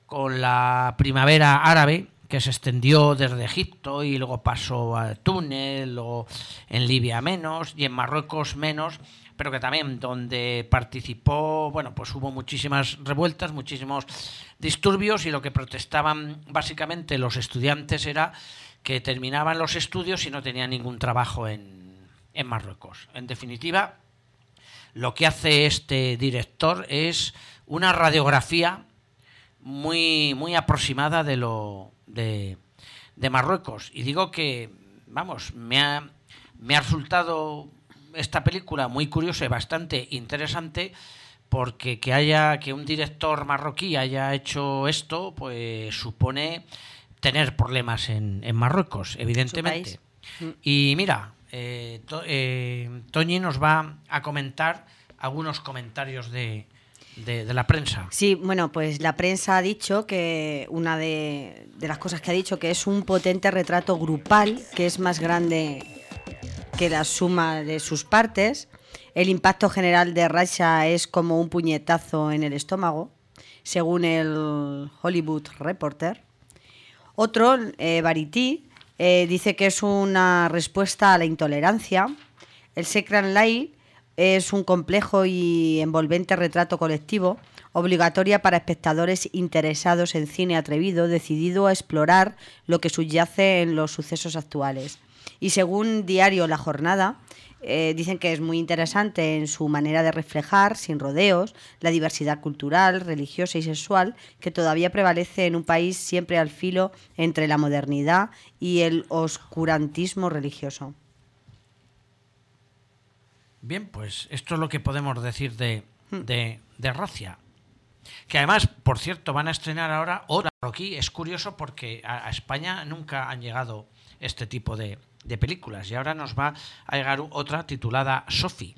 con la primavera árabe, que se extendió desde Egipto y luego pasó a Túnez, luego en Libia menos y en Marruecos menos, pero que también donde participó, bueno, pues hubo muchísimas revueltas, muchísimos disturbios y lo que protestaban básicamente los estudiantes era que terminaban los estudios y no tenían ningún trabajo en, en Marruecos. En definitiva, lo que hace este director es una radiografía muy, muy aproximada de lo de, de Marruecos. Y digo que, vamos, me ha, me ha resultado esta película muy curiosa y bastante interesante porque que haya que un director marroquí haya hecho esto, pues supone tener problemas en, en Marruecos, evidentemente. Y mira, eh, eh, Toñi nos va a comentar algunos comentarios de, la prensa. Sí, bueno, pues la prensa ha dicho que una de, las cosas que ha dicho que es un potente retrato grupal que es más grande que la suma de sus partes. El impacto general de Rasha es como un puñetazo en el estómago, según el Hollywood Reporter. Otro, eh, eh, dice que es una respuesta a la intolerancia. El Secret Life es un complejo y envolvente retrato colectivo, obligatoria para espectadores interesados en cine atrevido, decidido a explorar lo que subyace en los sucesos actuales. Y según Diario La Jornada, eh, dicen que es muy interesante en su manera de reflejar, sin rodeos, la diversidad cultural, religiosa y sexual que todavía prevalece en un país siempre al filo entre la modernidad y el oscurantismo religioso. Bien, pues esto es lo que podemos decir de, de, de Racia. Que además, por cierto, van a estrenar ahora otra marroquí. Es curioso porque a, a España nunca han llegado este tipo de, de películas. Y ahora nos va a llegar otra titulada Sophie.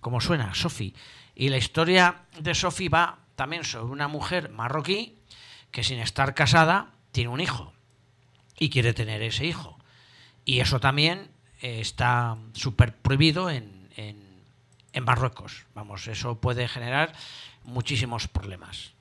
Como suena, Sophie. Y la historia de Sophie va también sobre una mujer marroquí que sin estar casada tiene un hijo y quiere tener ese hijo. Y eso también eh, está súper prohibido en, en, en Marruecos. Vamos, eso puede generar muchísimos problemas.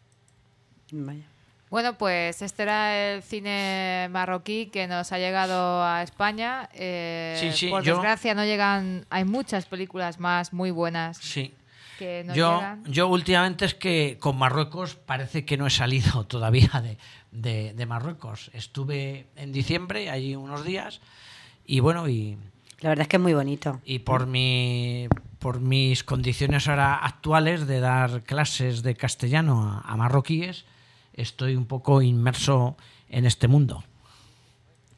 Bueno, pues este era el cine marroquí que nos ha llegado a España. Eh, Sí, sí, por yo- desgracia no llegan, hay muchas películas más muy buenas. Sí. que no yo, llegan. yo últimamente es que con Marruecos parece que no he salido (laughs) todavía de, de- de Marruecos. Estuve en diciembre, allí unos días, y bueno, y, La verdad es que es muy bonito. y por, mi, por mis condiciones ahora actuales de dar clases de castellano a, a marroquíes, estoy un poco inmerso en este mundo.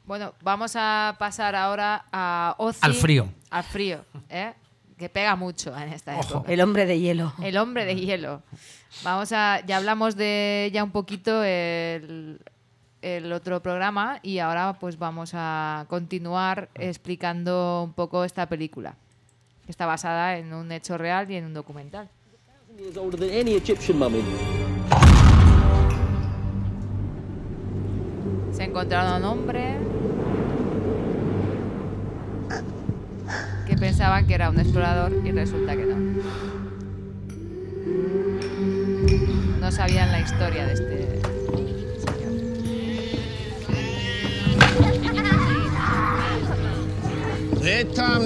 Bueno, vamos a pasar ahora a Ozzy. Al frío. Al frío, ¿eh? Que pega mucho en esta época. El hombre de hielo. El hombre de hielo. Vamos a. Ya hablamos de ya un poquito el, el otro programa y ahora pues vamos a continuar explicando un poco esta película. Que está basada en un hecho real y en un documental. Se encontraron a un hombre que pensaban que era un explorador y resulta que no. No sabían la historia de este Ritam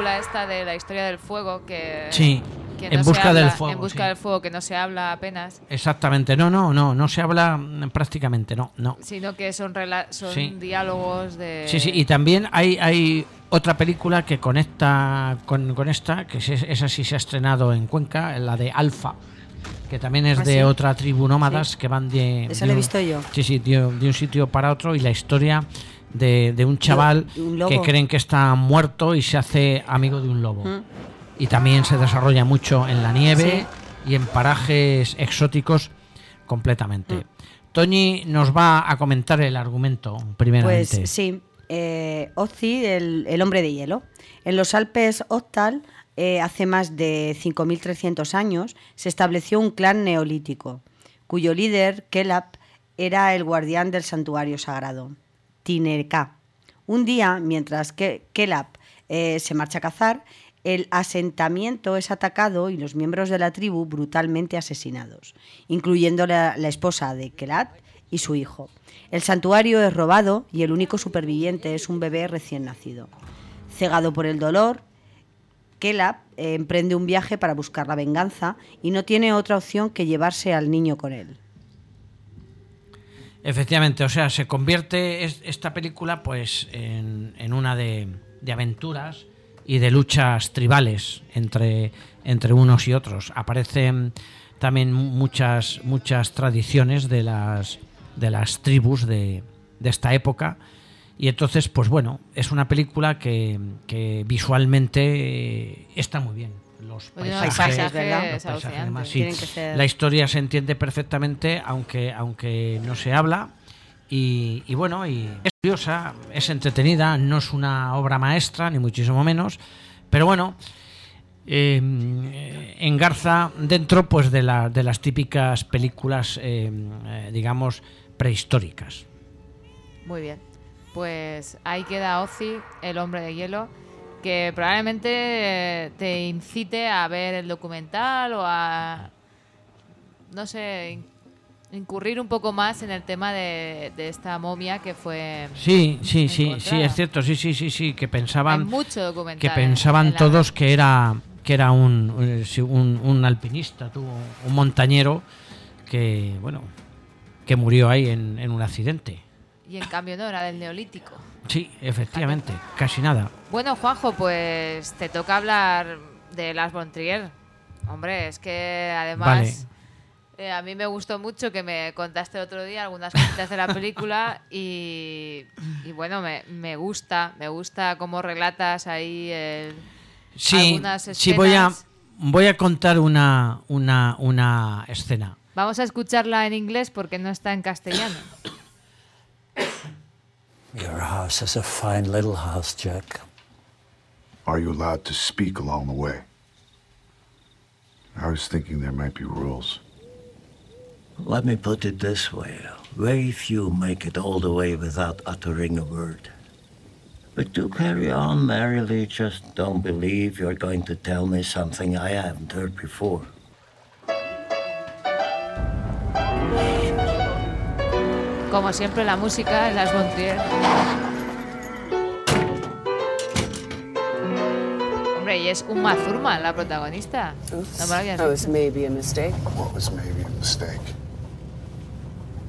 película esta de la historia del fuego que Sí, que En no busca del habla- fuego, En busca sí. del fuego que no se habla apenas, Exactamente, no, no, no, no se habla mm, prácticamente, no, no. sino que son rela- son Sí. diálogos de Sí, sí, y también hay, hay otra película que conecta con, con esta, que es- esa sí se ha estrenado en Cuenca, la de Alfa, que también es ¿Ah, de sí? otra tribu nómadas Sí. que van de, Esa de he visto yo. Sí, sí, de, de un sitio para otro y la historia de, de un chaval de un lobo. que creen que está muerto y se hace amigo de un lobo. Mm. Y también se desarrolla mucho en la nieve y en parajes exóticos completamente. Mm. Toñi nos va a comentar el argumento primeramente. Pues sí, eh, Ozzy, el, el hombre de hielo. En los Alpes Octal, eh, hace más de 5.300 años, se estableció un clan neolítico, cuyo líder, Kelab, era el guardián del santuario sagrado, Tinerka. Un día, mientras que Kelab eh, se marcha a cazar, el asentamiento es atacado y los miembros de la tribu brutalmente asesinados, incluyendo la, la esposa de Kelat y su hijo. El santuario es robado y el único superviviente es un bebé recién nacido. Cegado por el dolor, Kelab eh, emprende un viaje para buscar la venganza y no tiene otra opción que llevarse al niño con él. Efectivamente, o sea, se convierte es- esta película pues en, en una de, de aventuras y de luchas tribales entre, entre unos y otros. Aparecen también muchas, muchas tradiciones de las, de las tribus de, de esta época. Y entonces, pues bueno, es una película que, que visualmente eh, está muy bien. Los paisajes, paisajes ¿verdad? Los paisajes, además, sí. Tienen que ser- La historia se entiende perfectamente, aunque, aunque no se habla. Y, y bueno, y es curiosa, es entretenida, no es una obra maestra, ni muchísimo menos. Pero bueno, eh, engarza dentro pues de, la- de las típicas películas, eh, eh, digamos, prehistóricas. Muy bien. Pues ahí queda Ozzy, el hombre de hielo, que probablemente te incite a ver el documental o a, no sé, in- incurrir un poco más en el tema de, de esta momia que fue... Sí, sí, sí, sí, es cierto, sí, sí, sí, sí, que Hay pensaban mucho documental. que en- pensaban en todos que era que era un, eh, un, un alpinista, tú, un montañero que bueno que murió ahí en, en un accidente. Y en cambio no, era del neolítico. Sí, efectivamente, casi nada. Bueno, Juanjo, pues te toca hablar de Las von Trier. Hombre, es que además eh, a mí me gustó mucho que me contaste el otro día algunas cositas de la película (laughs) y, y bueno, me, me gusta, me gusta cómo relatas ahí el- Sí, algunas escenas. sí voy a voy a contar una una una escena. Vamos a escucharla en inglés porque no está en castellano. (coughs) Your house is a fine little house, Jack. Are you allowed to speak along the way? I was thinking there might be rules. Let me put it this way. Very few make it all the way without uttering a word. But do carry on merrily. Just don't believe you're going to tell me something I haven't heard before. Como siempre, la música en las Montrier. Hombre, y es Uma Thurman la protagonista. No me lo habías That was dicho. maybe a mistake. What was maybe a mistake?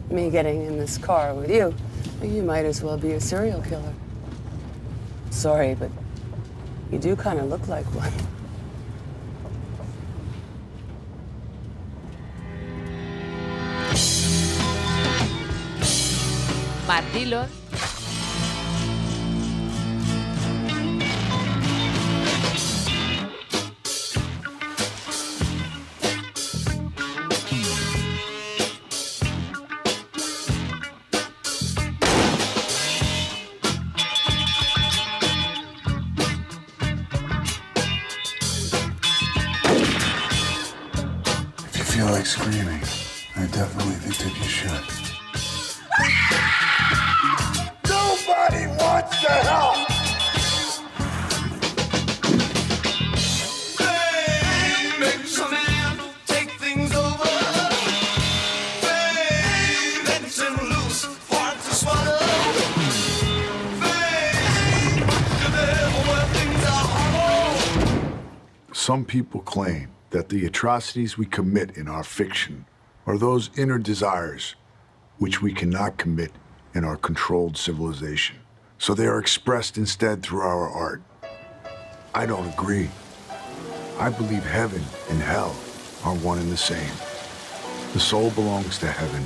Me getting in this car with you. You might as well be a serial killer. Sorry, but you do kind of look like one. Matt Dillon. Some people claim that the atrocities we commit in our fiction are those inner desires which we cannot commit in our controlled civilization. So they are expressed instead through our art. I don't agree. I believe heaven and hell are one and the same. The soul belongs to heaven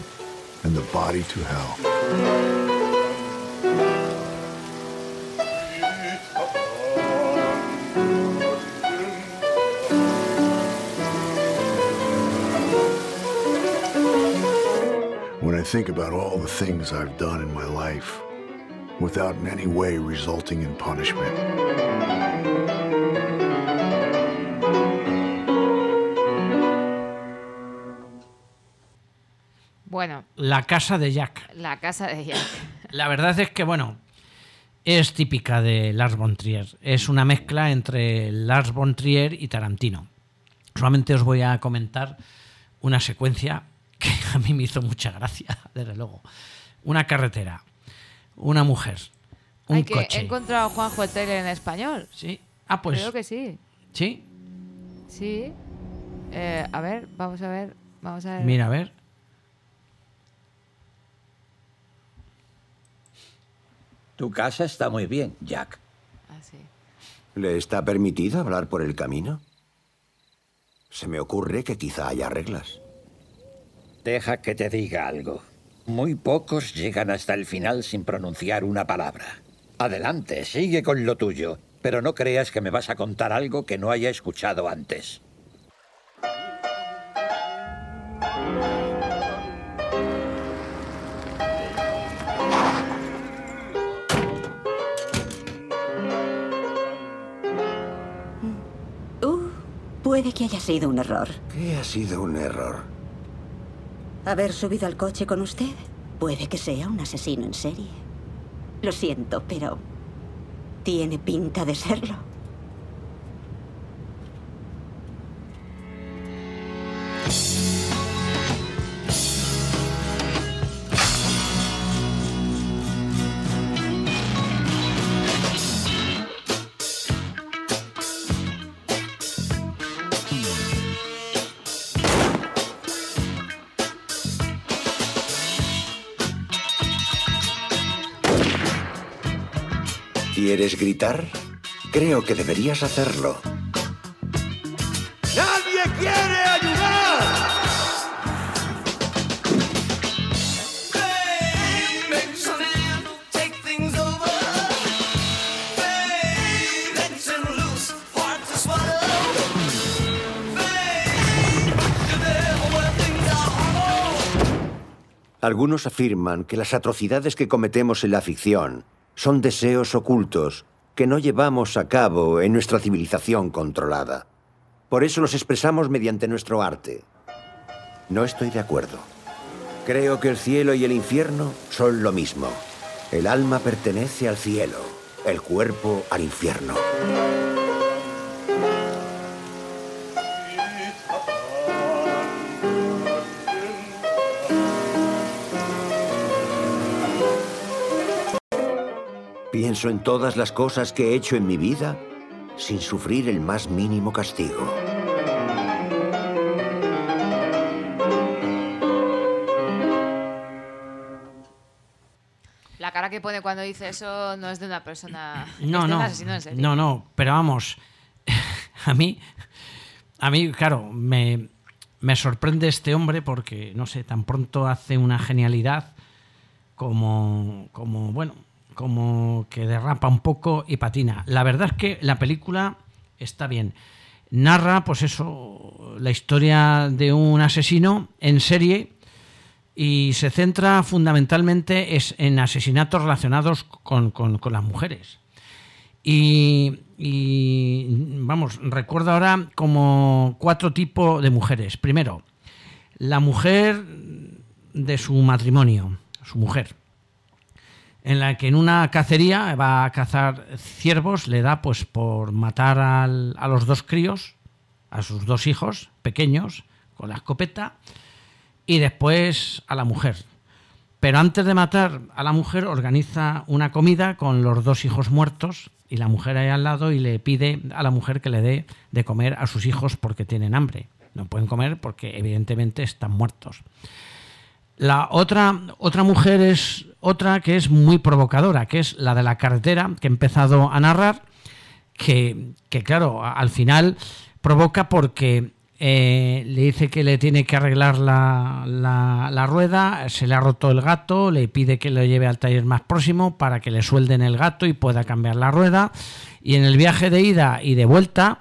and the body to hell. When I think about all the things I've done in my life without in any way resulting in punishment. Bueno, La casa de Jack. la casa de Jack. La verdad es que, bueno, es típica de Lars von Trier. Es una mezcla entre Lars von Trier y Tarantino. Solamente os voy a comentar una secuencia que (laughs) a mí me hizo mucha gracia, (laughs) desde luego. Una carretera, una mujer, un Ay, que he coche. encontrado a Juanjo el trailer en español. Sí. Ah, pues. Creo que sí. Sí. Sí. Eh, a ver, vamos a ver. Vamos a ver. Mira, a ver. Tu casa está muy bien, Jack. Ah, sí. ¿Le está permitido hablar por el camino? Se me ocurre que quizá haya reglas. Deja que te diga algo. Muy pocos llegan hasta el final sin pronunciar una palabra. Adelante, sigue con lo tuyo, pero no creas que me vas a contar algo que no haya escuchado antes. Uh, puede que haya sido un error. ¿Qué ha sido un error? Haber subido al coche con usted puede que sea un asesino en serie. Lo siento, pero tiene pinta de serlo. ¿Quieres gritar? Creo que deberías hacerlo. ¡Nadie quiere ayudar! Algunos afirman que las atrocidades que cometemos en la ficción son deseos ocultos que no llevamos a cabo en nuestra civilización controlada. Por eso los expresamos mediante nuestro arte. No estoy de acuerdo. Creo que el cielo y el infierno son lo mismo. El alma pertenece al cielo, el cuerpo al infierno. Pienso en todas las cosas que he hecho en mi vida sin sufrir el más mínimo castigo. La cara que pone cuando dice eso no es de una persona. (laughs) No, es no. asesino en. No, no, pero vamos. (laughs) A mí, a mí, claro, me, me sorprende este hombre porque, no sé, tan pronto hace una genialidad como, como, bueno, como que derrapa un poco y patina. La verdad es que la película está bien. Narra, pues eso, la historia de un asesino en serie y se centra fundamentalmente en asesinatos relacionados con, con- con las mujeres. Y, y, vamos, recuerdo ahora como cuatro tipos de mujeres. Primero, la mujer de su matrimonio, su mujer, en la que en una cacería va a cazar ciervos, le da pues por matar a los dos críos, a sus dos hijos pequeños, con la escopeta, y después a la mujer. Pero antes de matar a la mujer, organiza una comida con los dos hijos muertos y la mujer ahí al lado y le pide a la mujer que le dé de comer a sus hijos porque tienen hambre. No pueden comer porque evidentemente están muertos. La otra, otra mujer es otra que es muy provocadora, que es la de la carretera, que he empezado a narrar, que, que, claro, al final provoca porque eh, le dice que le tiene que arreglar la, la- la rueda, se le ha roto el gato, le pide que lo lleve al taller más próximo para que le suelden el gato y pueda cambiar la rueda. Y en el viaje de ida y de vuelta,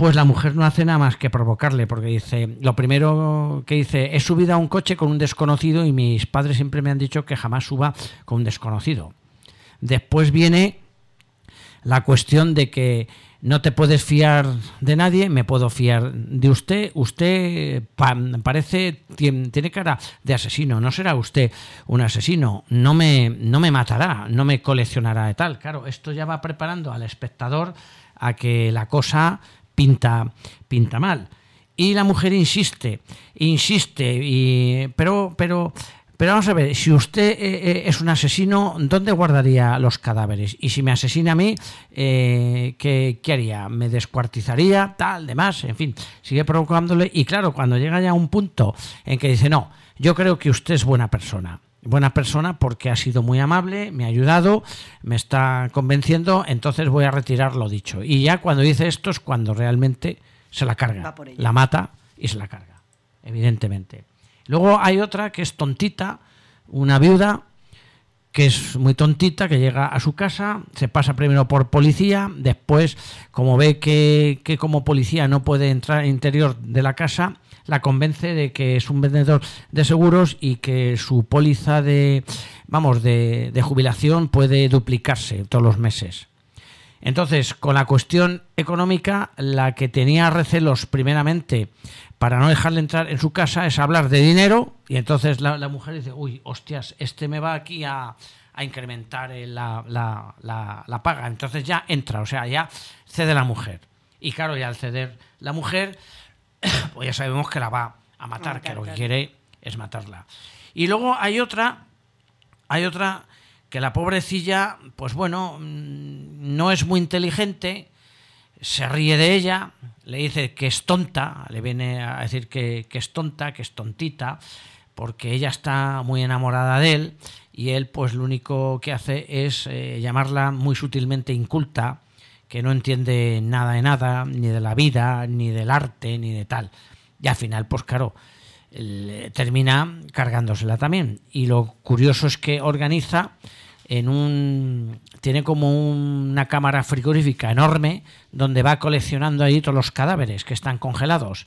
pues la mujer no hace nada más que provocarle, porque dice, lo primero que dice, he subido a un coche con un desconocido y mis padres siempre me han dicho que jamás suba con un desconocido. Después viene la cuestión de que no te puedes fiar de nadie, me puedo fiar de usted. Usted pa- parece, tien- tiene cara de asesino, no será usted un asesino, no me, no me matará, no me coleccionará de tal. Claro, esto ya va preparando al espectador a que la cosa pinta, pinta mal. Y la mujer insiste, insiste, y, pero, pero, pero vamos a ver, si usted eh, eh, es un asesino, ¿dónde guardaría los cadáveres? Y si me asesina a mí, eh, ¿qué, qué haría? ¿Me descuartizaría? Tal, demás, en fin, sigue provocándole. Y claro, cuando llega ya a un punto en que dice, no, yo creo que usted es buena persona. Buena persona porque ha sido muy amable, me ha ayudado, me está convenciendo, entonces voy a retirar lo dicho. Y ya cuando dice esto es cuando realmente se la carga, la mata y se la carga, evidentemente. Luego hay otra que es tontita, una viuda que es muy tontita, que llega a su casa, se pasa primero por policía, después, como ve que, como policía no puede entrar al interior de la casa, la convence de que es un vendedor de seguros y que su póliza de, vamos, de, de jubilación puede duplicarse todos los meses. Entonces, con la cuestión económica, la que tenía recelos primeramente para no dejarle entrar en su casa es hablar de dinero y entonces la, la mujer dice, uy, hostias, este me va aquí a, a incrementar eh, la, la- la- la paga. Entonces ya entra, o sea, ya cede la mujer. Y claro, ya al ceder la mujer, (coughs) pues ya sabemos que la va a matar, que lo que quiere es matarla. Y luego hay otra, hay otra que la pobrecilla, pues bueno, mm, no es muy inteligente, se ríe de ella, le dice que es tonta, le viene a decir que, que es tonta, que es tontita, porque ella está muy enamorada de él y él pues lo único que hace es eh, llamarla muy sutilmente inculta, que no entiende nada de nada, ni de la vida, ni del arte, ni de tal. Y al final, pues claro, termina cargándosela también. Y lo curioso es que organiza en un tiene como una cámara frigorífica enorme donde va coleccionando ahí todos los cadáveres que están congelados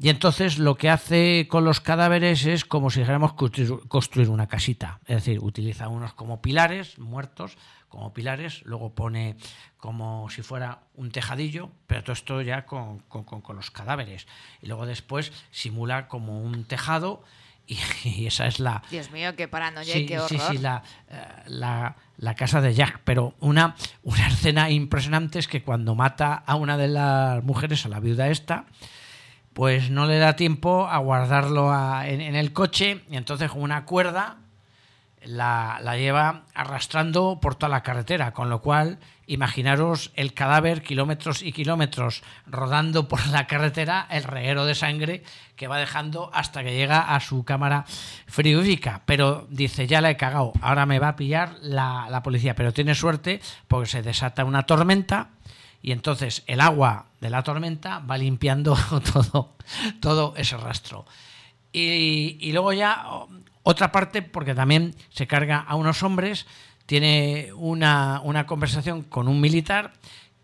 Y entonces lo que hace con los cadáveres es como si dijéramos construir, una casita. Es decir, utiliza unos como pilares muertos, como pilares, luego pone como si fuera un tejadillo, pero todo esto ya con- con los cadáveres. Y luego después simula como un tejado y, (laughs) y esa es la, Dios mío, qué paranoia Sí, y qué horror. sí, sí, la, eh, la, la casa de Jack. Pero una, una (laughs) escena impresionante es que cuando mata a una de las mujeres, a la viuda esta, pues no le da tiempo a guardarlo a- en, en el coche y entonces con una cuerda la, la lleva arrastrando por toda la carretera, con lo cual imaginaros el cadáver kilómetros y kilómetros rodando por la carretera, el reguero de sangre que va dejando hasta que llega a su cámara frigorífica. Pero dice, ya la he cagado, ahora me va a pillar la, la policía, pero tiene suerte porque se desata una tormenta y entonces el agua de la tormenta va limpiando (laughs) todo, todo ese rastro. Y, y luego ya otra parte, porque también se carga a unos hombres, tiene una, una conversación con un militar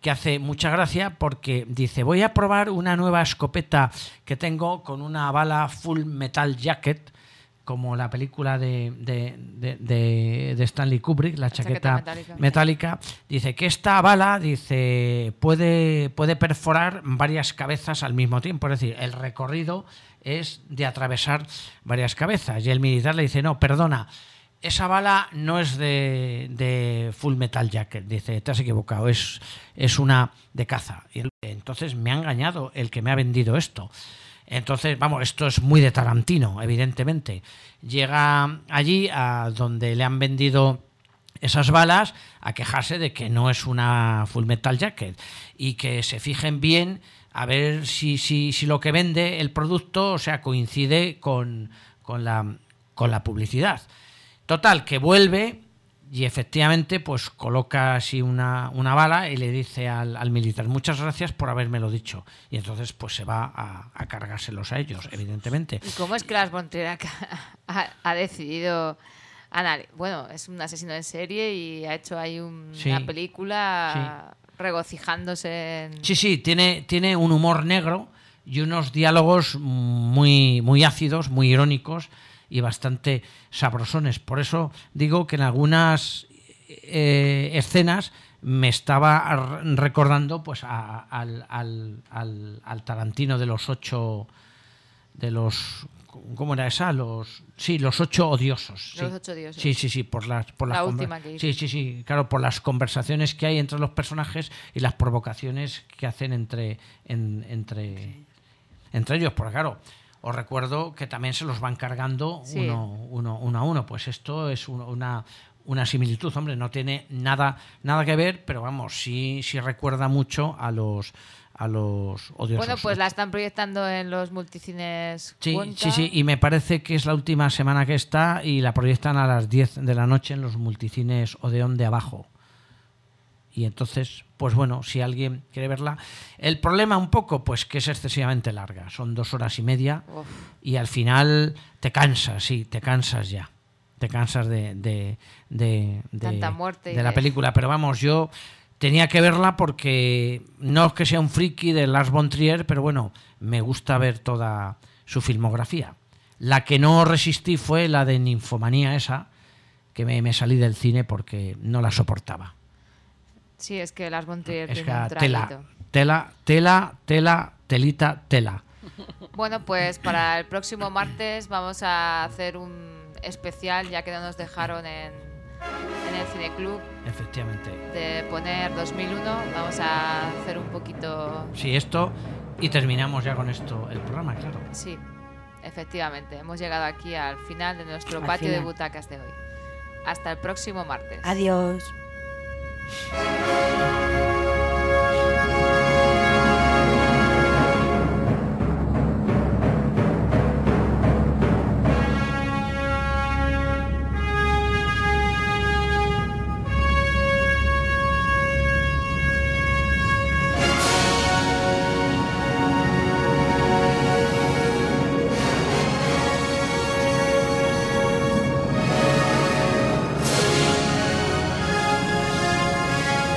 que hace mucha gracia porque dice, voy a probar una nueva escopeta que tengo con una bala full metal jacket, como la película de, de- de- de- Stanley Kubrick, la chaqueta chaqueta, metálica. metálica, dice que esta bala dice puede, puede perforar varias cabezas al mismo tiempo, es decir, el recorrido es de atravesar varias cabezas. Y el militar le dice, no, perdona, esa bala no es de, de Full Metal Jacket, dice, te has equivocado, es, es una de caza. Y él, entonces me ha engañado el que me ha vendido esto. Entonces, vamos, esto es muy de Tarantino, evidentemente. Llega allí a donde le han vendido esas balas a quejarse de que no es una Full Metal Jacket y que se fijen bien a ver si, si, si lo que vende el producto o sea, coincide con, con, la, con la publicidad. Total, que vuelve y efectivamente pues coloca así una, una bala y le dice al, al militar, muchas gracias por habérmelo dicho. Y entonces pues se va a, a cargárselos a ellos, evidentemente. ¿Y cómo es que Lars von Trier ha, ha- ha decidido... Bueno, es un asesino en serie y ha hecho ahí un- Sí. una película regocijándose. Sí, sí, tiene, tiene un humor negro y unos diálogos muy, muy ácidos, muy irónicos y bastante sabrosones. Por eso digo que en algunas eh, escenas me estaba recordando pues a- al, al- al- al Tarantino de los ocho de los ¿cómo era esa? Los sí, los ocho odiosos. sí. Los ocho odiosos. Sí, sí, sí, por las por La las última conver- que. Sí, sí, sí, claro, por las conversaciones que hay entre los personajes y las provocaciones que hacen entre en- entre entre ellos, porque claro, os recuerdo que también se los van cargando Sí. uno, uno, uno a uno. Pues esto es un- una, una similitud, hombre, no tiene nada, nada que ver, pero vamos, sí, sí recuerda mucho a los a los odiosos. Bueno, pues la están proyectando en los multicines Sí, Cuenca. sí, sí, y me parece que es la última semana que está y la proyectan a las 10 de la noche en los multicines Odeón de abajo. Y entonces, pues bueno, si alguien quiere verla. El problema un poco, pues que es excesivamente larga. Son dos horas y media Uf. y al final te cansas, sí, te cansas ya. Te cansas de, de, de, de- Tanta muerte de la película. Pero vamos, yo tenía que verla porque no es que sea un friki de Lars von Trier, pero bueno, me gusta ver toda su filmografía. La que no resistí fue la de Ninfomanía esa, que me, me salí del cine porque no la soportaba. Sí, es que Lars von Trier Es tiene que un tela, tela, tela, tela, telita, tela. Bueno, pues para el próximo martes vamos a hacer un especial, ya que no nos dejaron en, en el Cineclub Efectivamente. de poner 2001. Vamos a hacer un poquito... Sí, esto. Y terminamos ya con esto el programa, claro. Sí, efectivamente. Hemos llegado aquí al final de nuestro Al patio de butacas de hoy. Hasta el próximo martes. Adiós. Adiós.